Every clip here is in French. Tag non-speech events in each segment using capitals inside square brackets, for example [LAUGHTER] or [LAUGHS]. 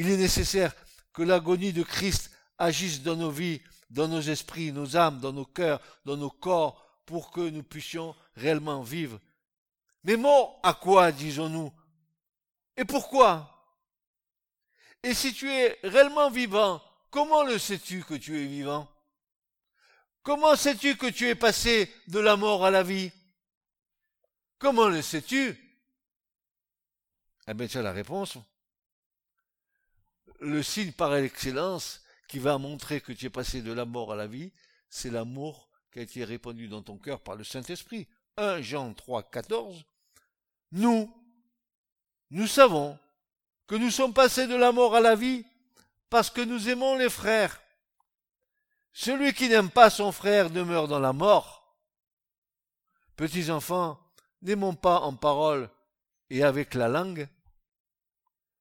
Il est nécessaire que l'agonie de Christ agisse dans nos vies, dans nos esprits, nos âmes, dans nos cœurs, dans nos corps, pour que nous puissions réellement vivre. Mais mort à quoi, disons-nous? Et pourquoi? Et si tu es réellement vivant, comment le sais-tu que tu es vivant? Comment sais-tu que tu es passé de la mort à la vie? Comment le sais-tu? Eh bien, tu as la réponse. Le signe par excellence qui va montrer que tu es passé de la mort à la vie, c'est l'amour qui a été répandu dans ton cœur par le Saint-Esprit. 1 Jean 3, 14. Nous, nous savons que nous sommes passés de la mort à la vie parce que nous aimons les frères. Celui qui n'aime pas son frère demeure dans la mort. Petits enfants, n'aimons pas en parole et avec la langue,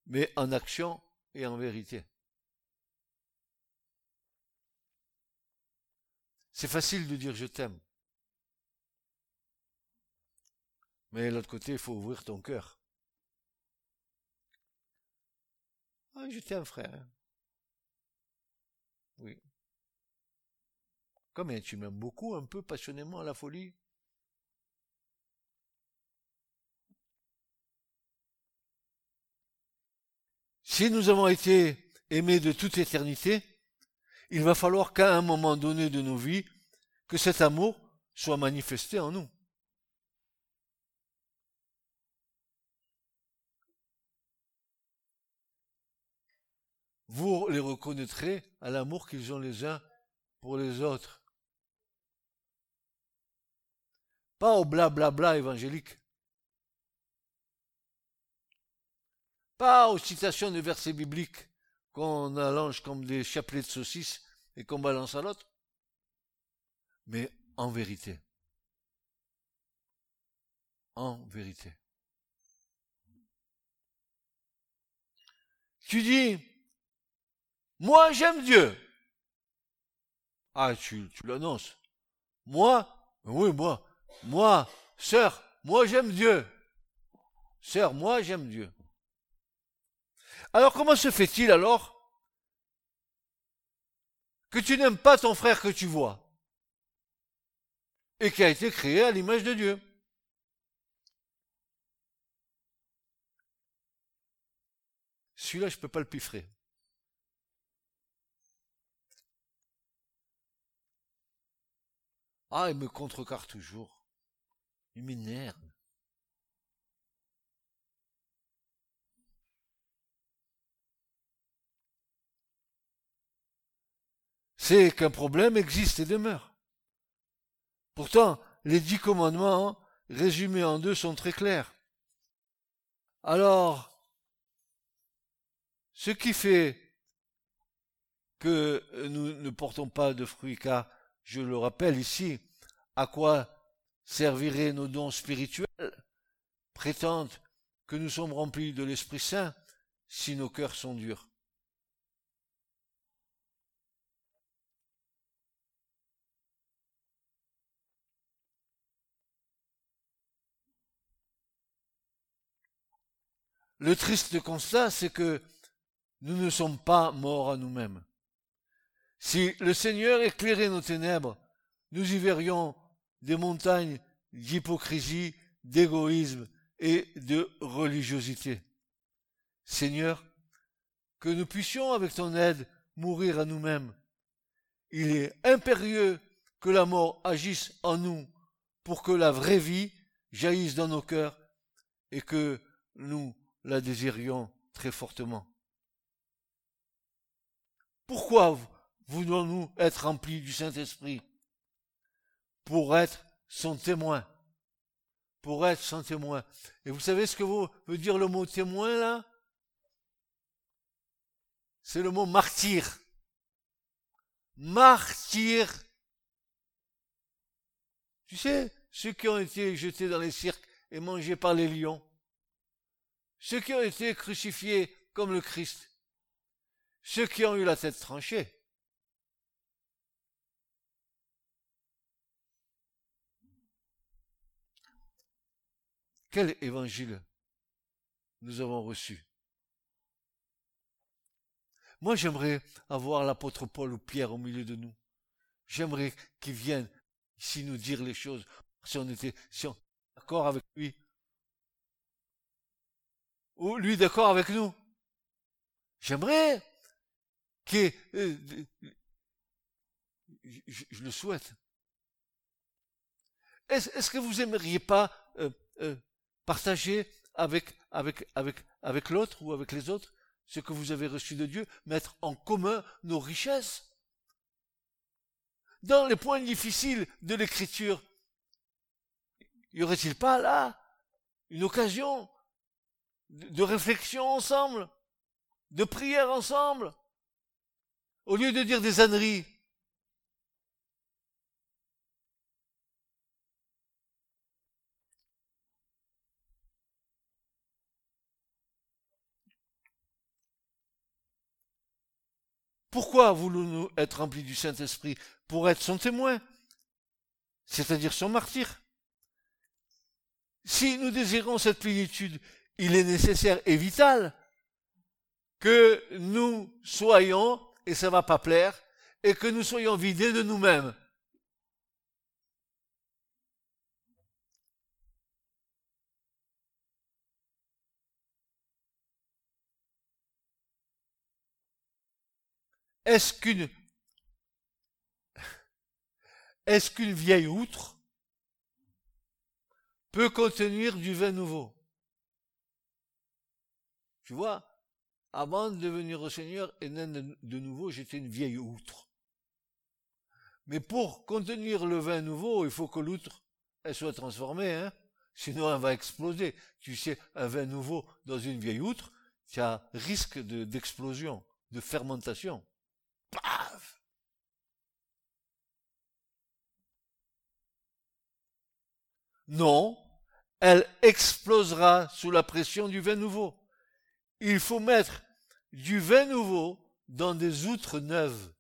mais en action et en vérité. C'est facile de dire je t'aime. Mais de l'autre côté, il faut ouvrir ton cœur. Ah, je t'aime, frère. Oui. Comme tu m'aimes beaucoup, un peu passionnément à la folie? Si nous avons été aimés de toute éternité, il va falloir qu'à un moment donné de nos vies, que cet amour soit manifesté en nous. Vous les reconnaîtrez à l'amour qu'ils ont les uns pour les autres. Pas au blablabla évangélique. Pas aux citations de versets bibliques qu'on allonge comme des chapelets de saucisses et qu'on balance à l'autre, mais en vérité. En vérité. Tu dis, moi j'aime Dieu. Ah, tu, tu l'annonces. Moi, oui, moi, moi, sœur, moi j'aime Dieu. Sœur, moi j'aime Dieu. Alors comment se fait-il alors que tu n'aimes pas ton frère que tu vois et qui a été créé à l'image de Dieu? Celui-là, je ne peux pas le piffrer. Ah, il me contrecarre toujours. Il m'énerve. C'est qu'un problème existe et demeure. Pourtant, les dix commandements, résumés en deux, sont très clairs. Alors, ce qui fait que nous ne portons pas de fruits, car, je le rappelle ici, à quoi serviraient nos dons spirituels, prétendent que nous sommes remplis de l'Esprit Saint si nos cœurs sont durs. Le triste constat, c'est que nous ne sommes pas morts à nous-mêmes. Si le Seigneur éclairait nos ténèbres, nous y verrions des montagnes d'hypocrisie, d'égoïsme et de religiosité. Seigneur, que nous puissions, avec ton aide, mourir à nous-mêmes. Il est impérieux que la mort agisse en nous pour que la vraie vie jaillisse dans nos cœurs et que nous la désirions très fortement. Pourquoi voulons-nous être remplis du Saint-Esprit? Pour être son témoin. Pour être son témoin. Et vous savez ce que veut dire le mot témoin là? C'est le mot martyr. Martyr. Tu sais, ceux qui ont été jetés dans les cirques et mangés par les lions, ceux qui ont été crucifiés comme le Christ, ceux qui ont eu la tête tranchée. Quel évangile nous avons reçu? Moi, j'aimerais avoir l'apôtre Paul ou Pierre au milieu de nous. J'aimerais qu'il vienne ici nous dire les choses. Si on était, si on, d'accord avec lui. Ou lui d'accord avec nous. J'aimerais que, euh, je, le souhaite. Est-ce que vous aimeriez pas euh, euh, partager avec, avec, avec, avec l'autre ou avec les autres ce que vous avez reçu de Dieu, mettre en commun nos richesses? Dans les points difficiles de l'écriture, y aurait-il pas là une occasion de réflexion ensemble, de prière ensemble, au lieu de dire des âneries Pourquoi voulons-nous être remplis du Saint-Esprit Pour être son témoin, c'est-à-dire son martyr? Si nous désirons cette plénitude, il est nécessaire et vital que nous soyons, et ça va pas plaire, et que nous soyons vidés de nous-mêmes. Est-ce qu'une est-ce qu'une vieille outre peut contenir du vin nouveau? Tu vois, avant de venir au Seigneur et de nouveau, j'étais une vieille outre. Mais pour contenir le vin nouveau, il faut que l'outre elle soit transformée, hein sinon elle va exploser. Tu sais, un vin nouveau dans une vieille outre, tu as risque d'explosion, de fermentation. Paf Non, elle explosera sous la pression du vin nouveau. Il faut mettre du vin nouveau dans des outres neuves.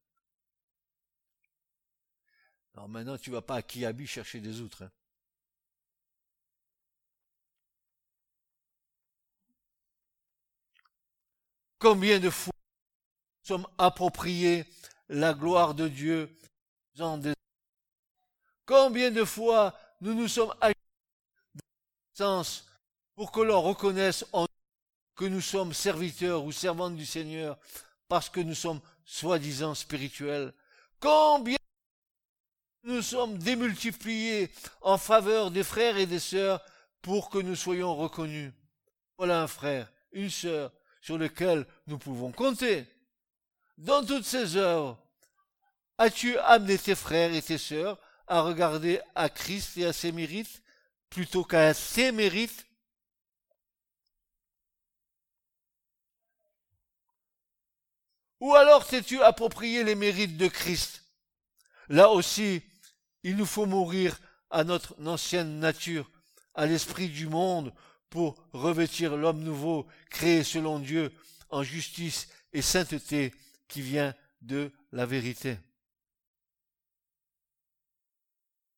Alors maintenant, tu vas pas à Kiabi chercher des outres. Hein. Combien de fois sommes appropriés la gloire de Dieu dans des... Combien de fois nous nous sommes sens pour que l'on reconnaisse en que nous sommes serviteurs ou servantes du Seigneur parce que nous sommes soi-disant spirituels. Combien nous sommes démultipliés en faveur des frères et des sœurs pour que nous soyons reconnus. Voilà un frère, une sœur sur lesquels nous pouvons compter. Dans toutes ces œuvres, as-tu amené tes frères et tes sœurs à regarder à Christ et à ses mérites plutôt qu'à ses mérites Ou alors t'es-tu approprié les mérites de Christ? Là aussi, il nous faut mourir à notre ancienne nature, à l'esprit du monde, pour revêtir l'homme nouveau, créé selon Dieu, en justice et sainteté, qui vient de la vérité.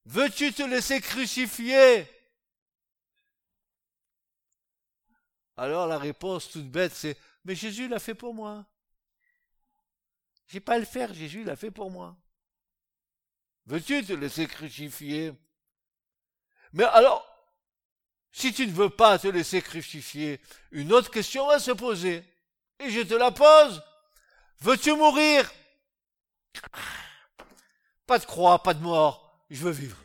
Veux-tu te laisser crucifier? Alors la réponse toute bête, c'est Mais Jésus l'a fait pour moi. J'ai pas à le faire, Jésus l'a fait pour moi. Veux-tu te laisser crucifier? Mais alors, si tu ne veux pas te laisser crucifier, une autre question va se poser. Et je te la pose. Veux-tu mourir? Pas de croix, pas de mort. Je veux vivre.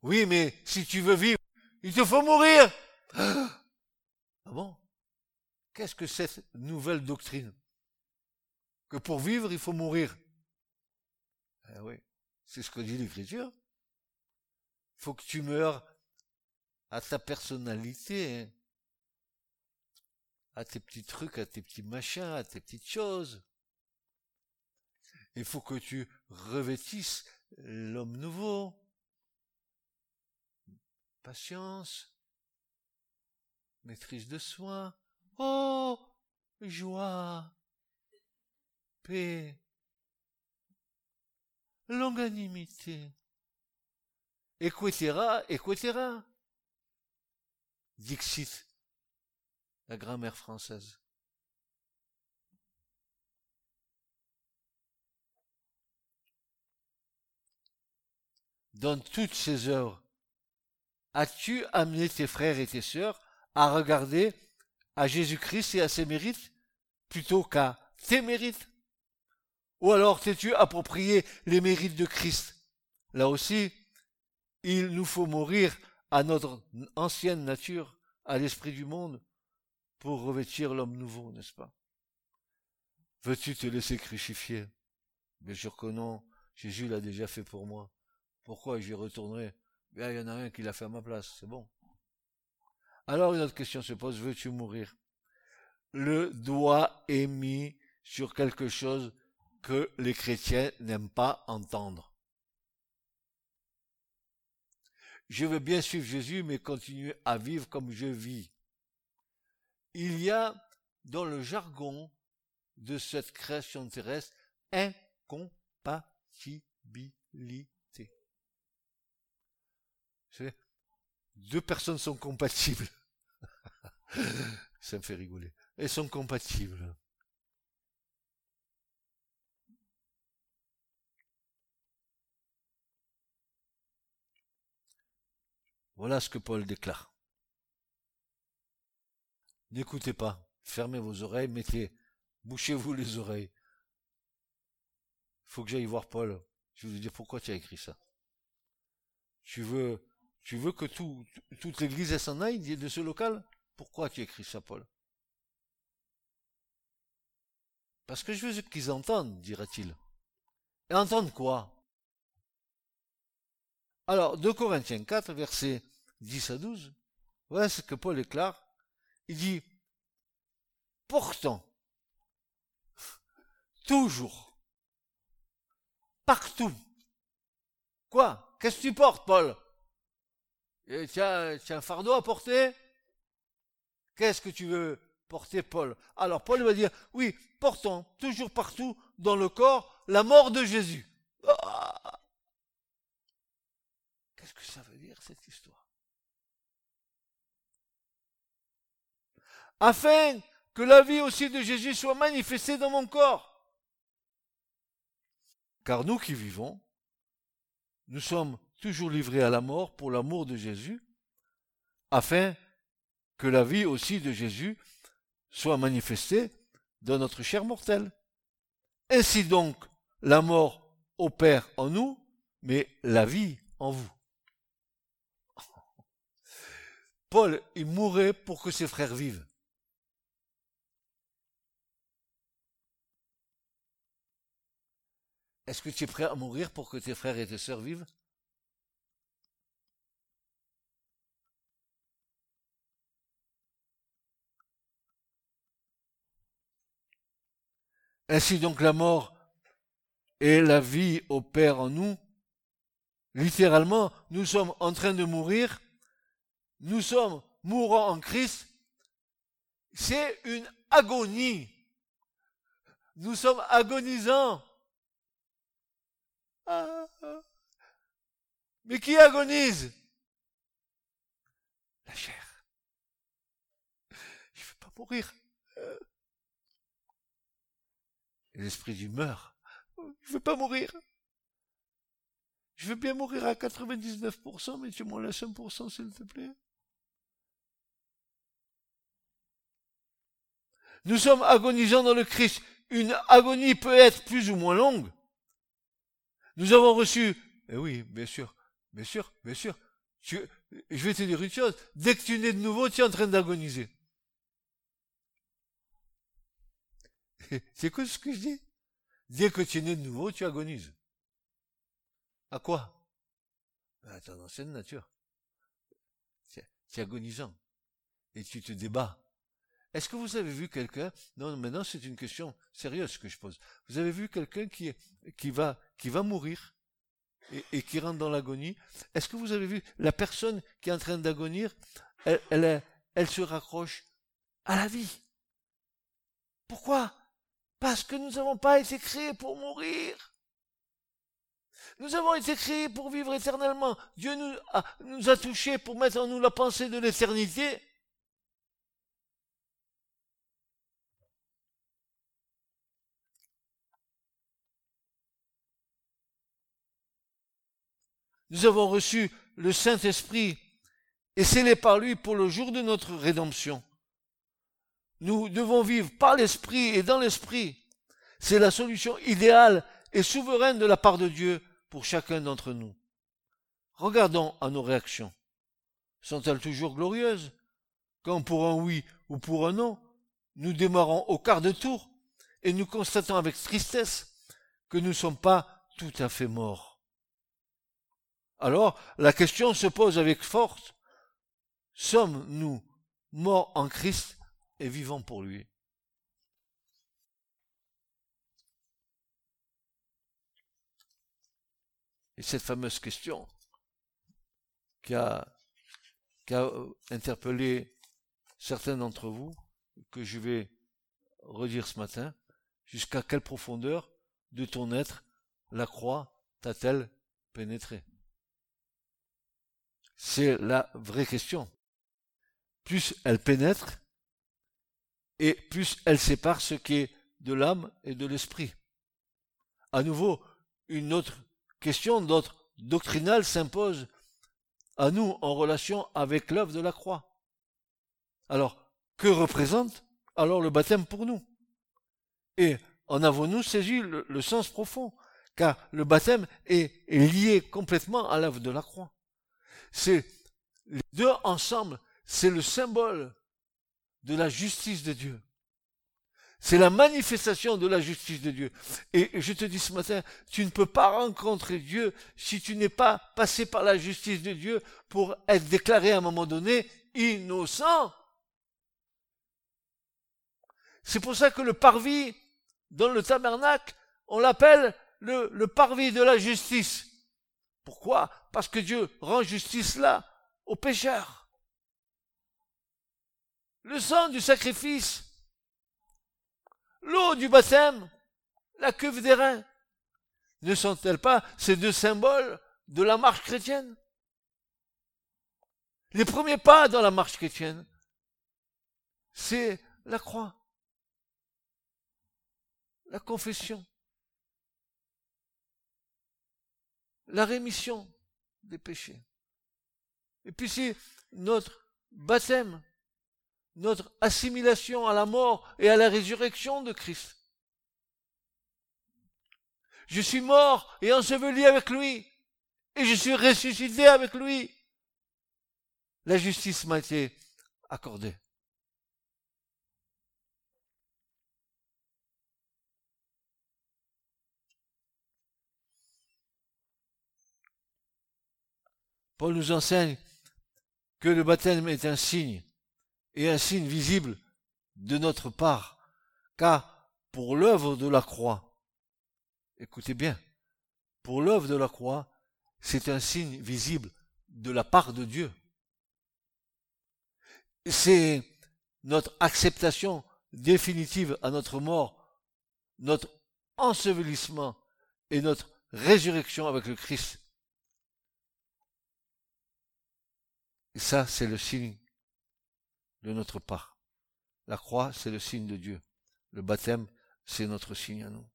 Oui, mais si tu veux vivre, il te faut mourir. Ah bon? Qu'est-ce que cette nouvelle doctrine? Que pour vivre, il faut mourir. Eh oui, c'est ce que dit l'Écriture. Il faut que tu meurs à ta personnalité. Hein à tes petits trucs, à tes petits machins, à tes petites choses. Il faut que tu revêtisses l'homme nouveau. Patience, maîtrise de soi. Oh, joie, paix, longanimité, etc., etc. Dixit, la grammaire française. Dans toutes ces œuvres, as-tu amené tes frères et tes sœurs à regarder à Jésus-Christ et à ses mérites plutôt qu'à tes mérites? Ou alors t'es-tu approprié les mérites de Christ? Là aussi, il nous faut mourir à notre ancienne nature, à l'esprit du monde, pour revêtir l'homme nouveau, n'est-ce pas? Veux-tu te laisser crucifier? Bien sûr que non. Jésus l'a déjà fait pour moi. Pourquoi j'y retournerai? Bien, il y en a un qui l'a fait à ma place, c'est bon. Alors une autre question se pose, veux-tu mourir? Le doigt est mis sur quelque chose que les chrétiens n'aiment pas entendre. Je veux bien suivre Jésus, mais continuer à vivre comme je vis. Il y a dans le jargon de cette création terrestre incompatibilité. Deux personnes sont compatibles. [LAUGHS] Ça me fait rigoler. Elles sont compatibles. Voilà ce que Paul déclare. N'écoutez pas, fermez vos oreilles, mettez, bouchez-vous les oreilles. Il faut que j'aille voir Paul. Je vais vous dire pourquoi tu as écrit ça? Tu veux, que tout, toute l'église s'en aille de ce local? Pourquoi tu as écrit ça, Paul? Parce que je veux qu'ils entendent, dira-t-il. Et entendent quoi? Alors, 2 Corinthiens 4, versets 10 à 12, voilà ce que Paul déclare. Il dit, pourtant, toujours, partout, quoi? Qu'est-ce que tu portes, Paul? As, tu as un fardeau à porter? Qu'est-ce que tu veux porter, Paul? Alors, Paul va dire, oui, portons toujours partout dans le corps la mort de Jésus. Ah Qu'est-ce que ça veut dire cette histoire Afin que la vie aussi de Jésus soit manifestée dans mon corps. Car nous qui vivons, nous sommes toujours livrés à la mort pour l'amour de Jésus, afin que la vie aussi de Jésus soit manifestée dans notre chair mortelle. Ainsi donc, la mort opère en nous, mais la vie en vous. Paul, il mourait pour que ses frères vivent. Est-ce que tu es prêt à mourir pour que tes frères et tes sœurs vivent? Ainsi donc la mort et la vie opèrent en nous. Littéralement, nous sommes en train de mourir nous sommes mourants en Christ, c'est une agonie. Nous sommes agonisants. Ah. mais qui agonise? La chair. Je ne veux pas mourir. L'esprit du meurt. Je ne veux pas mourir. Je veux bien mourir à 99%, mais tu m'en laisses 1%, s'il te plaît. Nous sommes agonisants dans le Christ. Une agonie peut être plus ou moins longue. Nous avons reçu, eh oui, bien sûr, bien sûr, bien sûr. je vais te dire une chose. Dès que tu nais de nouveau, tu es en train d'agoniser. [LAUGHS] C'est quoi ce que je dis? Dès que tu es né de nouveau, tu agonises. À quoi? À ton ancienne nature. C'est agonisant. Et tu te débats. Est-ce que vous avez vu quelqu'un? Non, maintenant c'est une question sérieuse que je pose. Vous avez vu quelqu'un qui, va qui va mourir et, qui rentre dans l'agonie? Est-ce que vous avez vu la personne qui est en train d'agonir? Elle, elle, se raccroche à la vie. Pourquoi? Parce que nous n'avons pas été créés pour mourir. Nous avons été créés pour vivre éternellement. Dieu nous a touchés pour mettre en nous la pensée de l'éternité. Nous avons reçu le Saint-Esprit et scellé par lui pour le jour de notre rédemption. Nous devons vivre par l'Esprit et dans l'Esprit. C'est la solution idéale et souveraine de la part de Dieu pour chacun d'entre nous. Regardons à nos réactions. Sont-elles toujours glorieuses? Quand pour un oui ou pour un non, nous démarrons au quart de tour et nous constatons avec tristesse que nous ne sommes pas tout à fait morts. Alors, la question se pose avec force. Sommes-nous morts en Christ et vivants pour lui? Et cette fameuse question qui a, a interpellé certains d'entre vous, que je vais redire ce matin, jusqu'à quelle profondeur de ton être la croix t'a-t-elle pénétré C'est la vraie question. Plus elle pénètre, et plus elle sépare ce qui est de l'âme et de l'esprit. À nouveau, une autre question d'autre doctrinale s'impose à nous en relation avec l'œuvre de la croix. Alors, que représente alors le baptême pour nous? Et en avons-nous saisi le, sens profond? Car le baptême est, est lié complètement à l'œuvre de la croix. C'est les deux ensemble, c'est le symbole de la justice de Dieu. C'est la manifestation de la justice de Dieu. Et je te dis ce matin, tu ne peux pas rencontrer Dieu si tu n'es pas passé par la justice de Dieu pour être déclaré à un moment donné innocent. C'est pour ça que le parvis, dans le tabernacle, on l'appelle le, le parvis de la justice. Pourquoi? Parce que Dieu rend justice là, aux pécheurs. Le sang du sacrifice, l'eau du baptême, la cuve des reins, ne sont-elles pas ces deux symboles de la marche chrétienne? Les premiers pas dans la marche chrétienne, c'est la croix la confession, la rémission des péchés. Et puis c'est notre baptême, notre assimilation à la mort et à la résurrection de Christ. Je suis mort et enseveli avec lui, et je suis ressuscité avec lui. La justice m'a été accordée. Paul nous enseigne que le baptême est un signe, et un signe visible de notre part, car pour l'œuvre de la croix, écoutez bien, pour l'œuvre de la croix, c'est un signe visible de la part de Dieu. C'est notre acceptation définitive à notre mort, notre ensevelissement et notre résurrection avec le Christ. Et ça, c'est le signe de notre part. La croix, c'est le signe de Dieu. Le baptême, c'est notre signe à nous.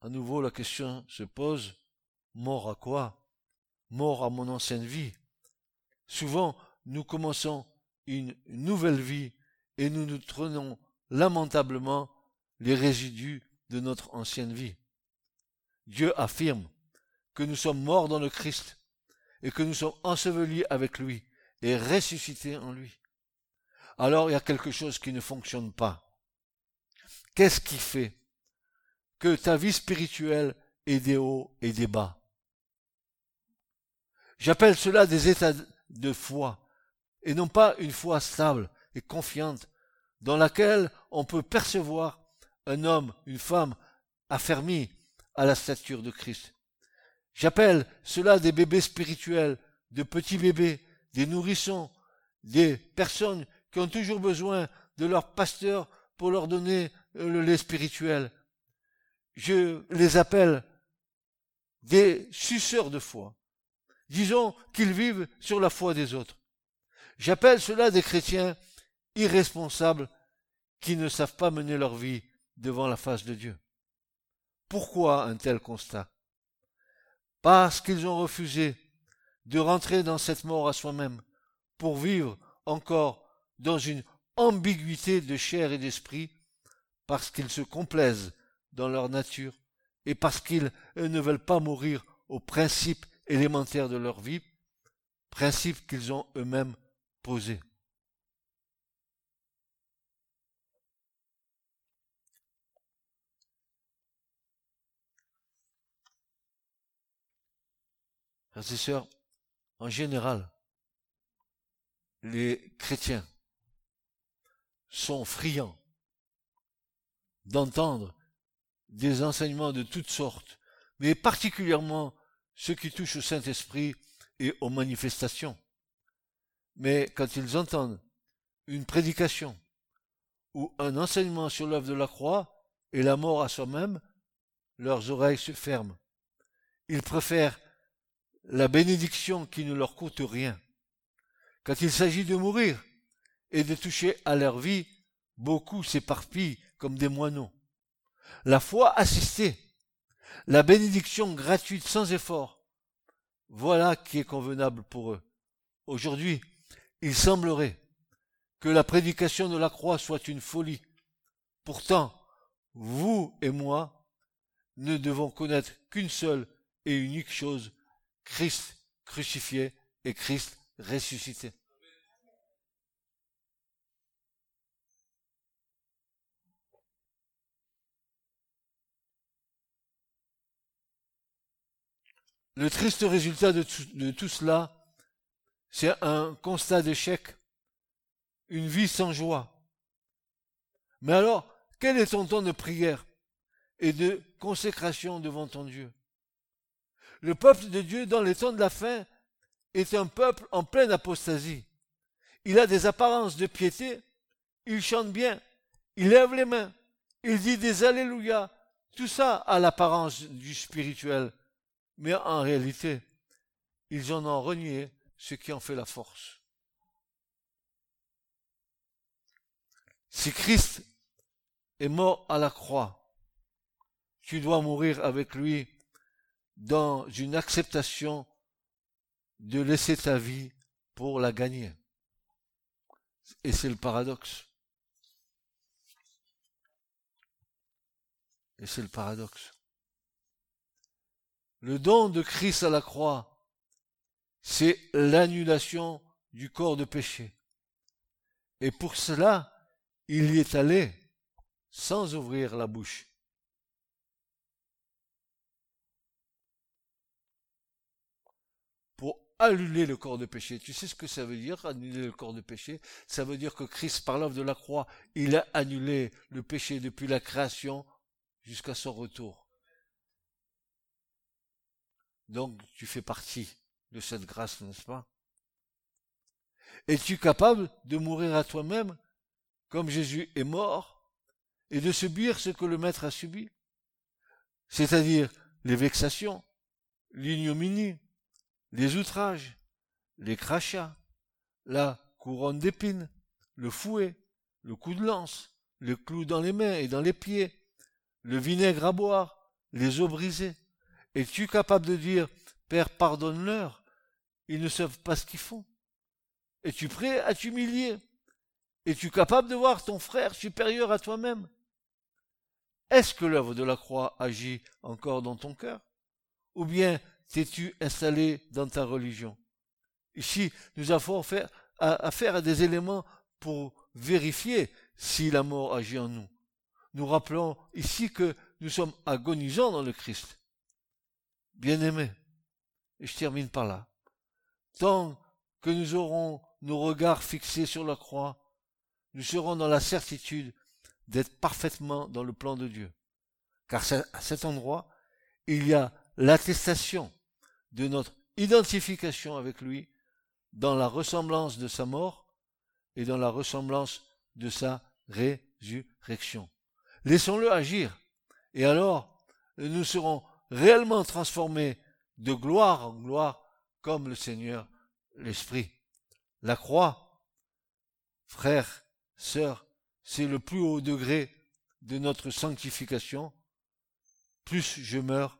À nouveau, la question se pose, mort à quoi? Mort à mon ancienne vie. Souvent, nous commençons une nouvelle vie et nous nous traînons lamentablement les résidus de notre ancienne vie. Dieu affirme que nous sommes morts dans le Christ et que nous sommes ensevelis avec lui et ressuscités en lui. Alors il y a quelque chose qui ne fonctionne pas. Qu'est-ce qui fait que ta vie spirituelle est des hauts et des bas? J'appelle cela des états de foi et non pas une foi stable et confiante dans laquelle on peut percevoir un homme, une femme affermis à la stature de Christ. J'appelle cela des bébés spirituels, de petits bébés, des nourrissons, des personnes qui ont toujours besoin de leur pasteur pour leur donner le lait spirituel. Je les appelle des suceurs de foi. Disons qu'ils vivent sur la foi des autres. J'appelle cela des chrétiens irresponsables qui ne savent pas mener leur vie devant la face de Dieu. Pourquoi un tel constat? Parce qu'ils ont refusé de rentrer dans cette mort à soi-même pour vivre encore dans une ambiguïté de chair et d'esprit, parce qu'ils se complaisent dans leur nature et parce qu'ils ne veulent pas mourir aux principes élémentaires de leur vie, principes qu'ils ont eux-mêmes posés. En général, les chrétiens sont friands d'entendre des enseignements de toutes sortes, mais particulièrement ceux qui touchent au Saint-Esprit et aux manifestations. Mais quand ils entendent une prédication ou un enseignement sur l'œuvre de la croix et la mort à soi-même, leurs oreilles se ferment. Ils préfèrent la bénédiction qui ne leur coûte rien. Quand il s'agit de mourir et de toucher à leur vie, beaucoup s'éparpillent comme des moineaux. La foi assistée, la bénédiction gratuite sans effort, voilà qui est convenable pour eux. Aujourd'hui, il semblerait que la prédication de la croix soit une folie. Pourtant, vous et moi ne devons connaître qu'une seule et unique chose, Christ crucifié et Christ ressuscité. Le triste résultat de tout, cela, c'est un constat d'échec, une vie sans joie. Mais alors, quel est ton temps de prière et de consécration devant ton Dieu? Le peuple de Dieu, dans les temps de la fin, est un peuple en pleine apostasie. Il a des apparences de piété, il chante bien, il lève les mains, il dit des Alléluia, tout ça a l'apparence du spirituel. Mais en réalité, ils en ont renié ce qui en fait la force. Si Christ est mort à la croix, tu dois mourir avec lui dans une acceptation de laisser ta vie pour la gagner. Et c'est le paradoxe. Et c'est le paradoxe. Le don de Christ à la croix, c'est l'annulation du corps de péché. Et pour cela, il y est allé sans ouvrir la bouche. Pour annuler le corps de péché. Tu sais ce que ça veut dire, annuler le corps de péché? Ça veut dire que Christ, par l'œuvre de la croix, il a annulé le péché depuis la création jusqu'à son retour. Donc tu fais partie de cette grâce, n'est-ce pas? Es-tu capable de mourir à toi-même comme Jésus est mort et de subir ce que le Maître a subi? C'est-à-dire les vexations, l'ignominie, les outrages, les crachats, la couronne d'épines, le fouet, le coup de lance, le clou dans les mains et dans les pieds, le vinaigre à boire, les os brisés. Es-tu capable de dire, Père, pardonne-leur, ils ne savent pas ce qu'ils font Es-tu prêt à t'humilier? Es-tu capable de voir ton frère supérieur à toi-même? Est-ce que l'œuvre de la croix agit encore dans ton cœur? Ou bien t'es-tu installé dans ta religion? Ici, nous avons affaire à des éléments pour vérifier si la mort agit en nous. Nous rappelons ici que nous sommes agonisants dans le Christ. Bien-aimés, et je termine par là, tant que nous aurons nos regards fixés sur la croix, nous serons dans la certitude d'être parfaitement dans le plan de Dieu. Car à cet endroit, il y a l'attestation de notre identification avec lui dans la ressemblance de sa mort et dans la ressemblance de sa résurrection. Laissons-le agir, et alors nous serons réellement transformé de gloire en gloire comme le Seigneur l'Esprit. La croix, frère sœurs, c'est le plus haut degré de notre sanctification, plus je meurs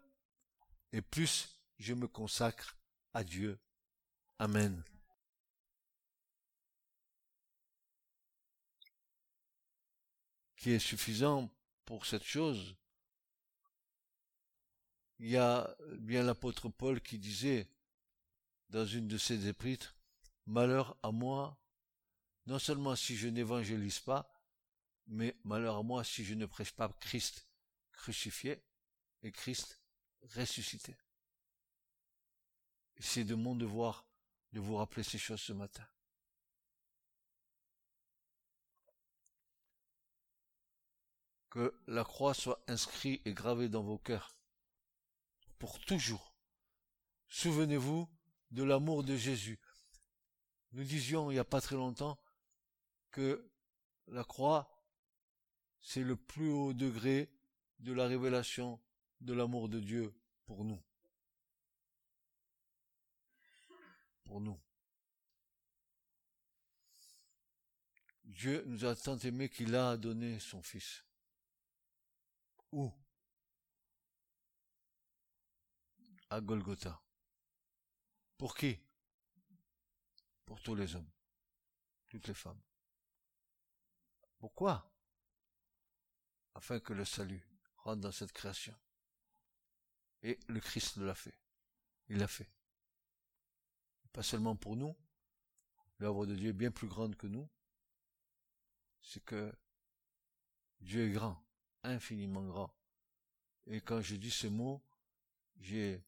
et plus je me consacre à Dieu. Amen. Qui est suffisant pour cette chose? Il y a bien l'apôtre Paul qui disait dans une de ses épîtres, Malheur à moi, non seulement si je n'évangélise pas, mais malheur à moi si je ne prêche pas Christ crucifié et Christ ressuscité. C'est de mon devoir de vous rappeler ces choses ce matin. Que la croix soit inscrite et gravée dans vos cœurs pour toujours. Souvenez-vous de l'amour de Jésus. Nous disions il n'y a pas très longtemps que la croix, c'est le plus haut degré de la révélation de l'amour de Dieu pour nous. Pour nous. Dieu nous a tant aimés qu'il a donné son Fils. Où? À Golgotha. Pour qui? Pour tous les hommes, toutes les femmes. Pourquoi? Afin que le salut rentre dans cette création. Et le Christ l'a fait. Il l'a fait. Pas seulement pour nous. L'œuvre de Dieu est bien plus grande que nous. C'est que Dieu est grand, infiniment grand. Et quand je dis ce mot, j'ai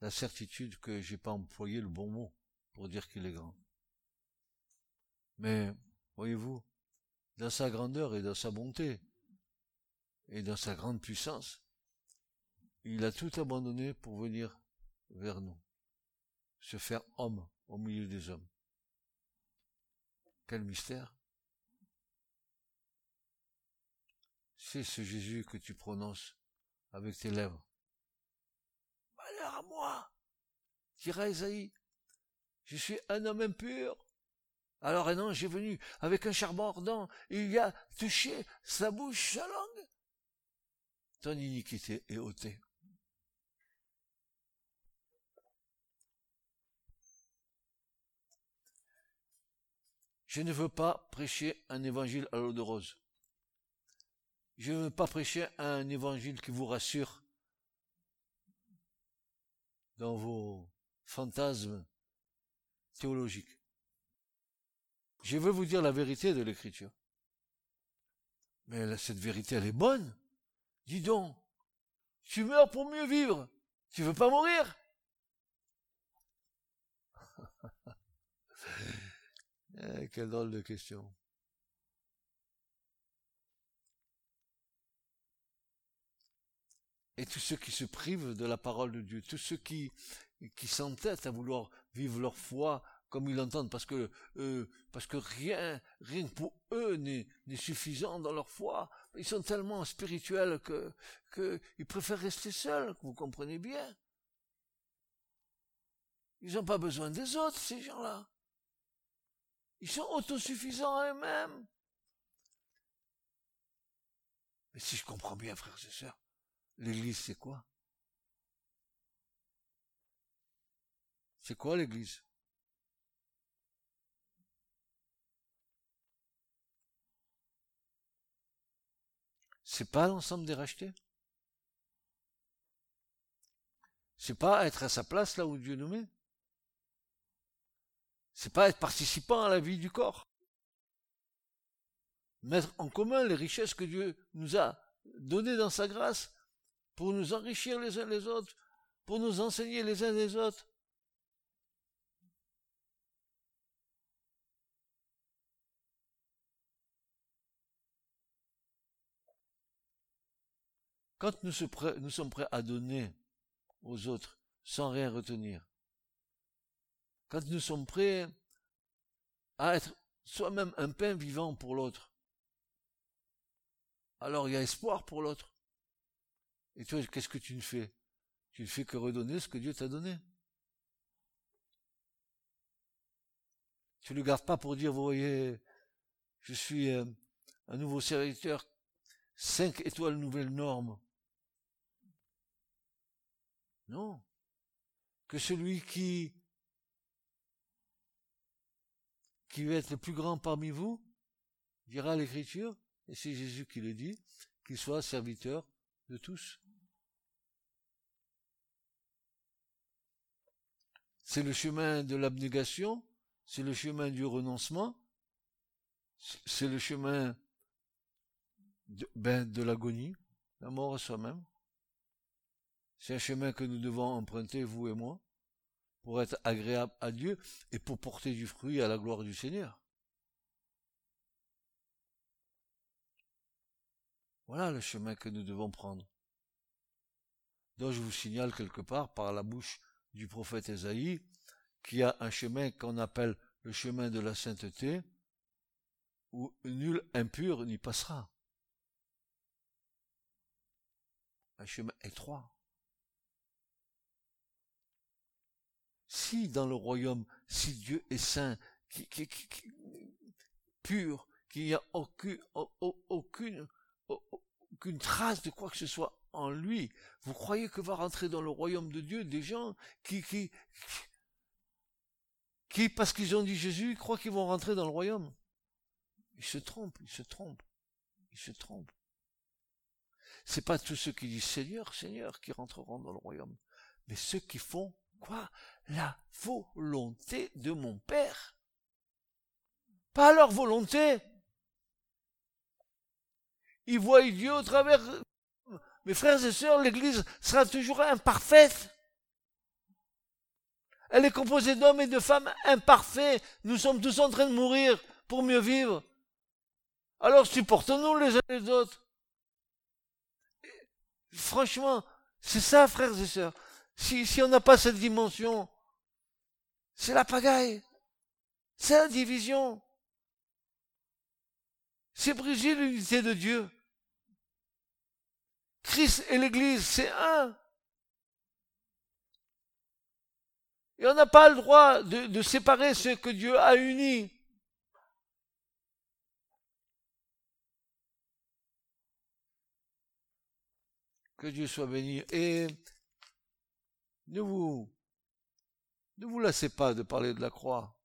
la certitude que j'ai pas employé le bon mot pour dire qu'il est grand. Mais, voyez-vous, dans sa grandeur et dans sa bonté, et dans sa grande puissance, il a tout abandonné pour venir vers nous, se faire homme au milieu des hommes. Quel mystère C'est ce Jésus que tu prononces avec tes lèvres. Malheur à moi, dira Esaïe, je suis un homme impur. Alors un ange est venu avec un charbon ardent, et il a touché sa bouche, sa langue. Ton iniquité est ôtée. Je ne veux pas prêcher un évangile à l'eau de rose. Je ne veux pas prêcher un évangile qui vous rassure dans vos fantasmes théologiques. Je veux vous dire la vérité de l'écriture. Mais cette vérité, elle est bonne. Dis donc, tu meurs pour mieux vivre. Tu veux pas mourir Eh, quelle drôle de question. Et tous ceux qui se privent de la parole de Dieu, tous ceux qui, qui s'entêtent à vouloir vivre leur foi comme ils l'entendent, parce que, euh, rien, rien pour eux n'est, suffisant dans leur foi. Ils sont tellement spirituels que, que préfèrent rester seuls, vous comprenez bien. Ils n'ont pas besoin des autres, ces gens-là. Ils sont autosuffisants eux-mêmes. Mais si je comprends bien, frères et sœurs, l'Église, c'est quoi? C'est quoi l'Église? C'est pas l'ensemble des rachetés? C'est pas être à sa place là où Dieu nous met? C'est pas être participant à la vie du corps. Mettre en commun les richesses que Dieu nous a données dans sa grâce pour nous enrichir les uns les autres, pour nous enseigner les uns les autres. Quand nous sommes prêts à donner aux autres sans rien retenir, quand nous sommes prêts à être soi-même un pain vivant pour l'autre, alors il y a espoir pour l'autre. Et toi, qu'est-ce que tu ne fais? Tu ne fais que redonner ce que Dieu t'a donné. Tu ne le gardes pas pour dire, vous voyez, je suis un nouveau serviteur, cinq étoiles nouvelles normes. Non. Que celui qui, qui veut être le plus grand parmi vous, dira l'écriture, et c'est Jésus qui le dit, qu'il soit serviteur de tous. C'est le chemin de l'abnégation, c'est le chemin du renoncement, c'est le chemin de, ben, de l'agonie, la mort à soi-même. C'est un chemin que nous devons emprunter, vous et moi, pour être agréable à Dieu et pour porter du fruit à la gloire du Seigneur. Voilà le chemin que nous devons prendre. Donc je vous signale quelque part par la bouche du prophète Esaïe qu'il y a un chemin qu'on appelle le chemin de la sainteté, où nul impur n'y passera? Un chemin étroit. Si dans le royaume, si Dieu est saint, pur, qu'il n'y a aucune, trace de quoi que ce soit en lui, vous croyez que va rentrer dans le royaume de Dieu des gens qui, qui, qui parce qu'ils ont dit Jésus, croient qu'ils vont rentrer dans le royaume? Ils se trompent, ils se trompent, ils se trompent. C'est pas tous ceux qui disent Seigneur, Seigneur qui rentreront dans le royaume, mais ceux qui font quoi La volonté de mon Père? Pas leur volonté. Ils voient Dieu au travers mes frères et sœurs, l'Église sera toujours imparfaite. Elle est composée d'hommes et de femmes imparfaits. Nous sommes tous en train de mourir pour mieux vivre. Alors supportons-nous les uns les autres. Franchement, c'est ça, frères et sœurs. Si, si on n'a pas cette dimension, c'est la pagaille. C'est la division. C'est briser l'unité de Dieu. Christ et l'Église, c'est un. Et on n'a pas le droit de, séparer ce que Dieu a uni. Que Dieu soit béni. Ne vous, lassez pas de parler de la croix.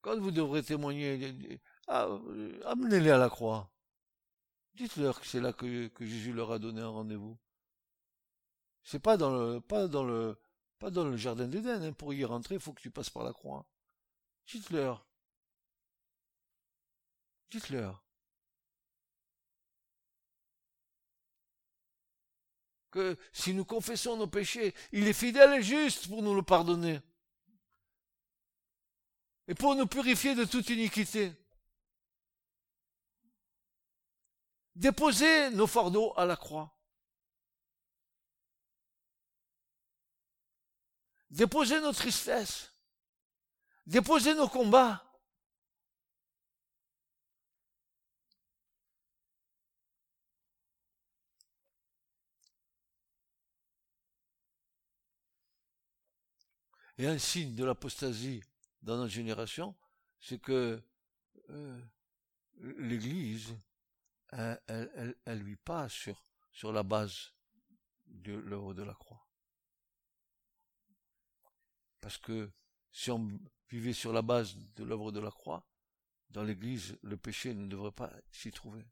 Quand vous devrez témoigner, ah, amenez-les à la croix. Dites-leur que c'est là que, Jésus leur a donné un rendez-vous. C'est pas dans le, pas dans le, pas dans le jardin d'Éden. Hein. Pour y rentrer, il faut que tu passes par la croix. Dites-leur. Dites-leur. Que si nous confessons nos péchés, il est fidèle et juste pour nous le pardonner. Et pour nous purifier de toute iniquité. Déposez nos fardeaux à la croix. Déposez nos tristesses. Déposez nos combats. Et un signe de l'apostasie dans notre génération, c'est que euh, l'Église elle, elle, lui passe sur, sur la base de l'œuvre de la croix. Parce que si on vivait sur la base de l'œuvre de la croix, dans l'Église, le péché ne devrait pas s'y trouver.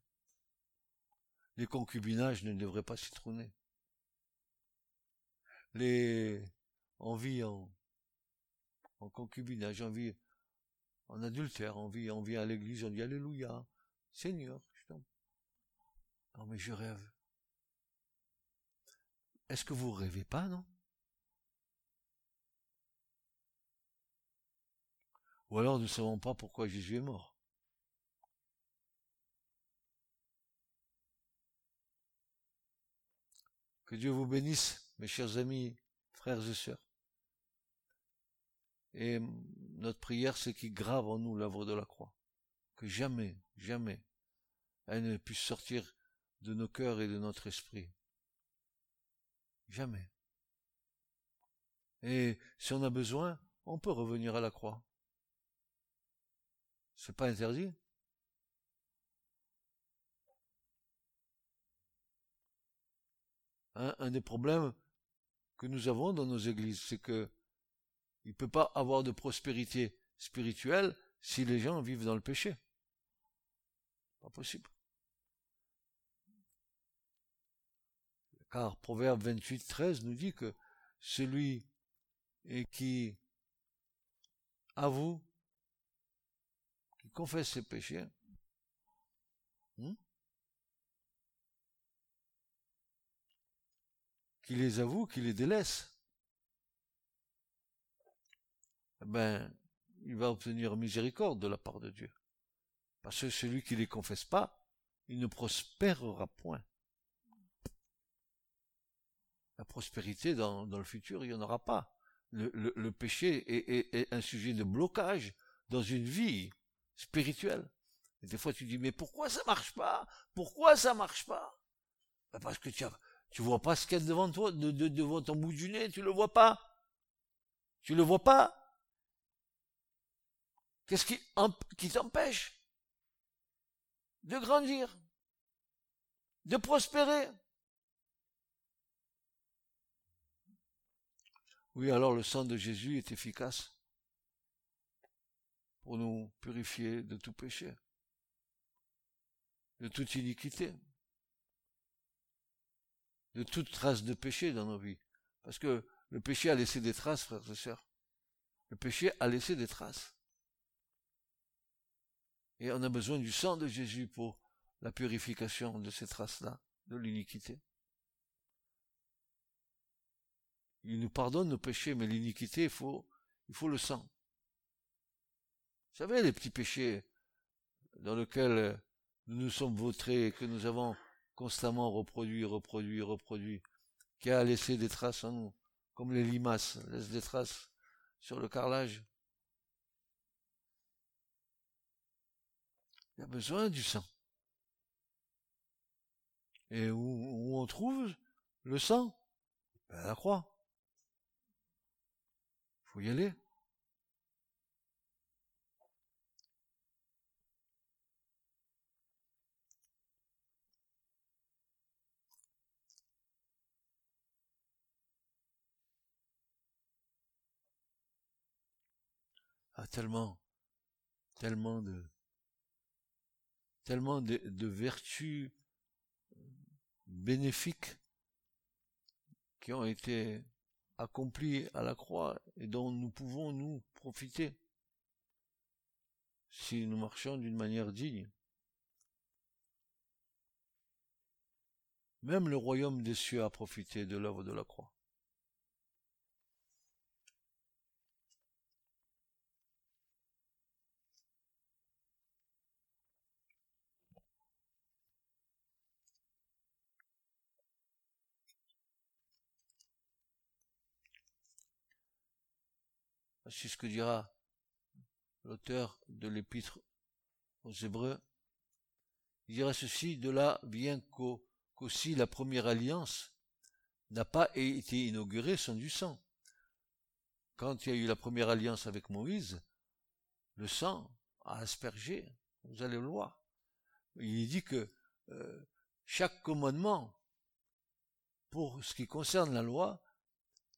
Les concubinages ne devraient pas s'y trouver. Les, on vit en, en concubinage, on vit en adultère, on vit, on vient à l'église, on dit Alléluia, Seigneur, non, mais je rêve. Est-ce que vous rêvez pas, non? Ou alors nous ne savons pas pourquoi Jésus est mort. Que Dieu vous bénisse, mes chers amis, frères et sœurs. Et notre prière, c'est qu'il grave en nous l'œuvre de la croix. Que jamais, jamais, elle ne puisse sortir de nos cœurs et de notre esprit. Jamais. Et si on a besoin, on peut revenir à la croix. C'est pas interdit. Un des problèmes que nous avons dans nos églises, c'est que il ne peut pas avoir de prospérité spirituelle si les gens vivent dans le péché. Pas possible. Car Proverbe 28, 13 nous dit que celui qui avoue, qui confesse ses péchés, hmm, qui les avoue, qui les délaisse, eh ben, il va obtenir miséricorde de la part de Dieu. Parce que celui qui ne les confesse pas, il ne prospérera point. La prospérité dans, le futur, il n'y en aura pas. Le, péché est, un sujet de blocage dans une vie spirituelle. Des fois tu dis, mais pourquoi ça marche pas? Pourquoi ça marche pas? Ben, Parce que tu as, tu vois pas ce qu'il y a devant toi, de, devant ton bout du nez, tu le vois pas. Tu le vois pas. Qu'est-ce qui, t'empêche de grandir, de prospérer? Oui, alors le sang de Jésus est efficace pour nous purifier de tout péché, de toute iniquité de toute trace de péché dans nos vies. Parce que le péché a laissé des traces, frères et sœurs. Le péché a laissé des traces. Et on a besoin du sang de Jésus pour la purification de ces traces-là, de l'iniquité. Il nous pardonne nos péchés, mais l'iniquité, il faut, il faut le sang. Vous savez, les petits péchés dans lesquels nous nous sommes vautrés, que nous avons constamment reproduit, reproduit, reproduit, qui a laissé des traces en nous, comme les limaces laissent des traces sur le carrelage. Il a besoin du sang. Et où, on trouve le sang? Ben, La croix. Faut y aller. a tellement, tellement de, tellement de, vertus bénéfiques qui ont été accomplies à la croix et dont nous pouvons nous profiter si nous marchons d'une manière digne. Même le royaume des cieux a profité de l'œuvre de la croix. C'est ce que dira l'auteur de l'épître aux Hébreux. Il dira ceci, de là vient qu'aussi la première alliance n'a pas été inaugurée sans du sang. Quand il y a eu la première alliance avec Moïse, le sang a aspergé, vous allez le voir. Il dit que euh, chaque commandement, pour ce qui concerne la loi,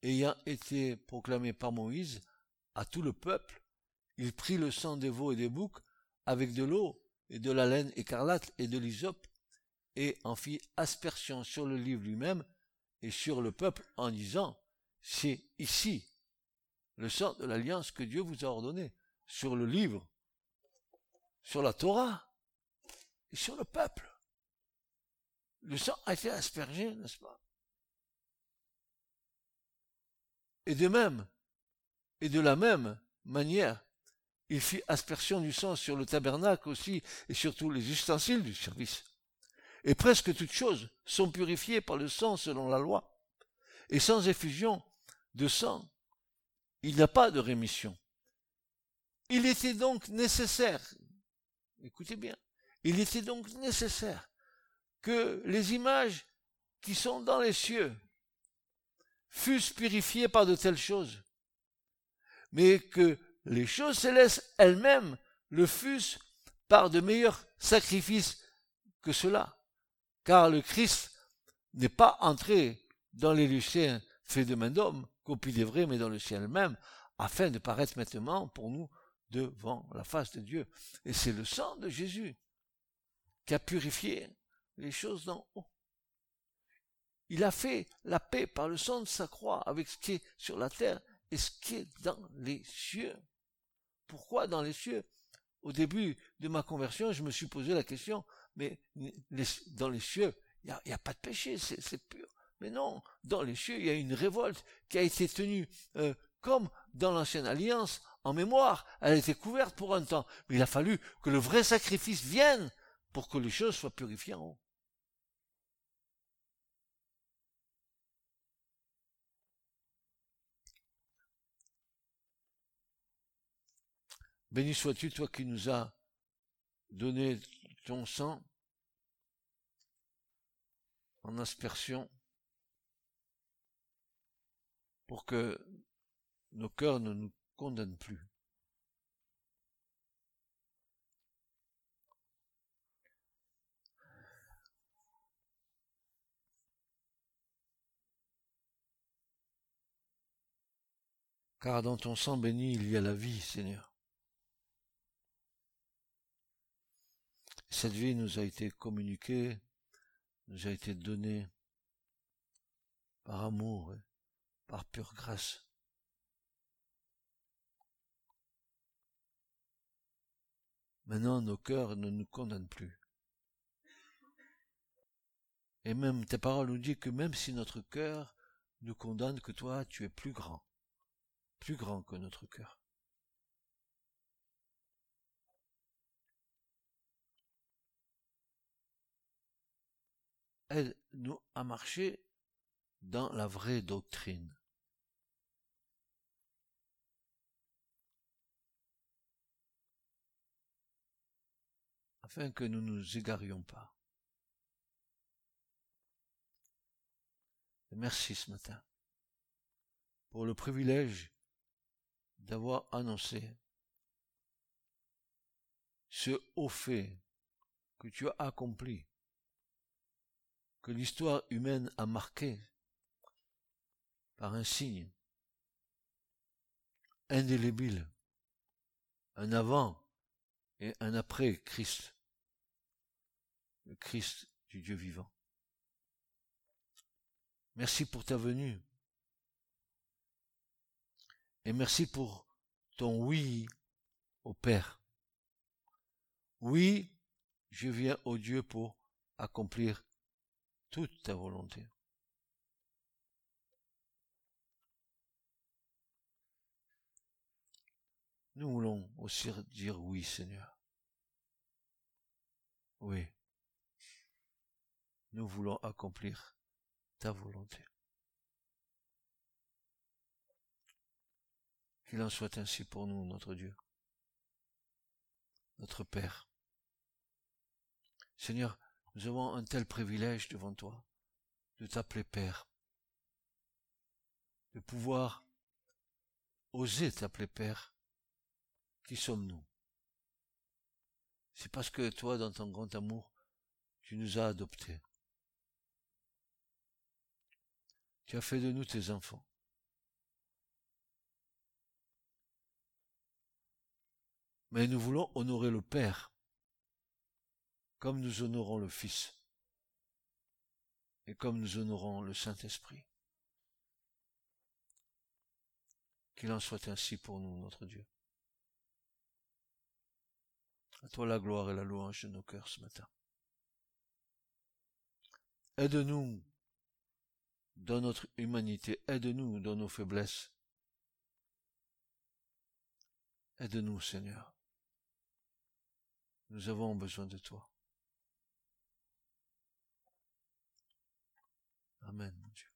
ayant été proclamé par Moïse, à tout le peuple, il prit le sang des veaux et des boucs avec de l'eau et de la laine écarlate et de l'hysope, et en fit aspersion sur le livre lui-même et sur le peuple en disant, c'est ici le sang de l'alliance que Dieu vous a ordonné, sur le livre, sur la Torah et sur le peuple. Le sang a été aspergé, n'est-ce pas? Et de même, et de la même manière, il fit aspersion du sang sur le tabernacle aussi et sur tous les ustensiles du service. Et presque toutes choses sont purifiées par le sang selon la loi. Et sans effusion de sang, il n'y a pas de rémission. Il était donc nécessaire, écoutez bien, il était donc nécessaire que les images qui sont dans les cieux fussent purifiées par de telles choses mais que les choses célestes elles-mêmes le fussent par de meilleurs sacrifices que cela. Car le Christ n'est pas entré dans les lieux faits de main d'homme, copie des vrais, mais dans le ciel même, afin de paraître maintenant pour nous devant la face de Dieu. Et c'est le sang de Jésus qui a purifié les choses d'en haut. Il a fait la paix par le sang de sa croix avec ce qui est sur la terre et ce qui est dans les cieux. Pourquoi dans les cieux? Au début de ma conversion, je me suis posé la question, mais dans les cieux, il n'y a, pas de péché, c'est pur. Mais non, dans les cieux, il y a une révolte qui a été tenue euh, comme dans l'ancienne alliance, en mémoire. Elle a été couverte pour un temps. Mais il a fallu que le vrai sacrifice vienne pour que les choses soient purifiées en haut. Béni sois-tu, toi qui nous as donné ton sang en aspersion pour que nos cœurs ne nous condamnent plus. Car dans ton sang béni, il y a la vie, Seigneur. Cette vie nous a été communiquée, nous a été donnée par amour par pure grâce. Maintenant, nos cœurs ne nous condamnent plus. Et même ta parole nous dit que même si notre cœur nous condamne, que toi, tu es plus grand, plus grand que notre cœur. Aide-nous à marcher dans la vraie doctrine. afin que nous ne nous égarions pas. merci ce matin pour le privilège d'avoir annoncé ce haut fait que tu as accompli, que l'histoire humaine a marqué par un signe indélébile, un avant et un après Christ le Christ du Dieu vivant. Merci pour ta venue. Et merci pour ton oui au Père. Oui, je viens au Dieu pour accomplir toute ta volonté. Nous voulons aussi dire oui, Seigneur. Oui nous voulons accomplir ta volonté. Qu'il en soit ainsi pour nous, notre Dieu, notre Père. Seigneur, nous avons un tel privilège devant toi de t'appeler Père, de pouvoir oser t'appeler Père. Qui sommes-nous C'est parce que toi, dans ton grand amour, tu nous as adoptés. Tu as fait de nous tes enfants. Mais nous voulons honorer le Père, comme nous honorons le Fils, et comme nous honorons le Saint-Esprit. Qu'il en soit ainsi pour nous, notre Dieu. À toi la gloire et la louange de nos cœurs ce matin. Aide-nous dans notre humanité. Aide-nous dans nos faiblesses. Aide-nous, Seigneur. Nous avons besoin de toi. Amen, mon Dieu.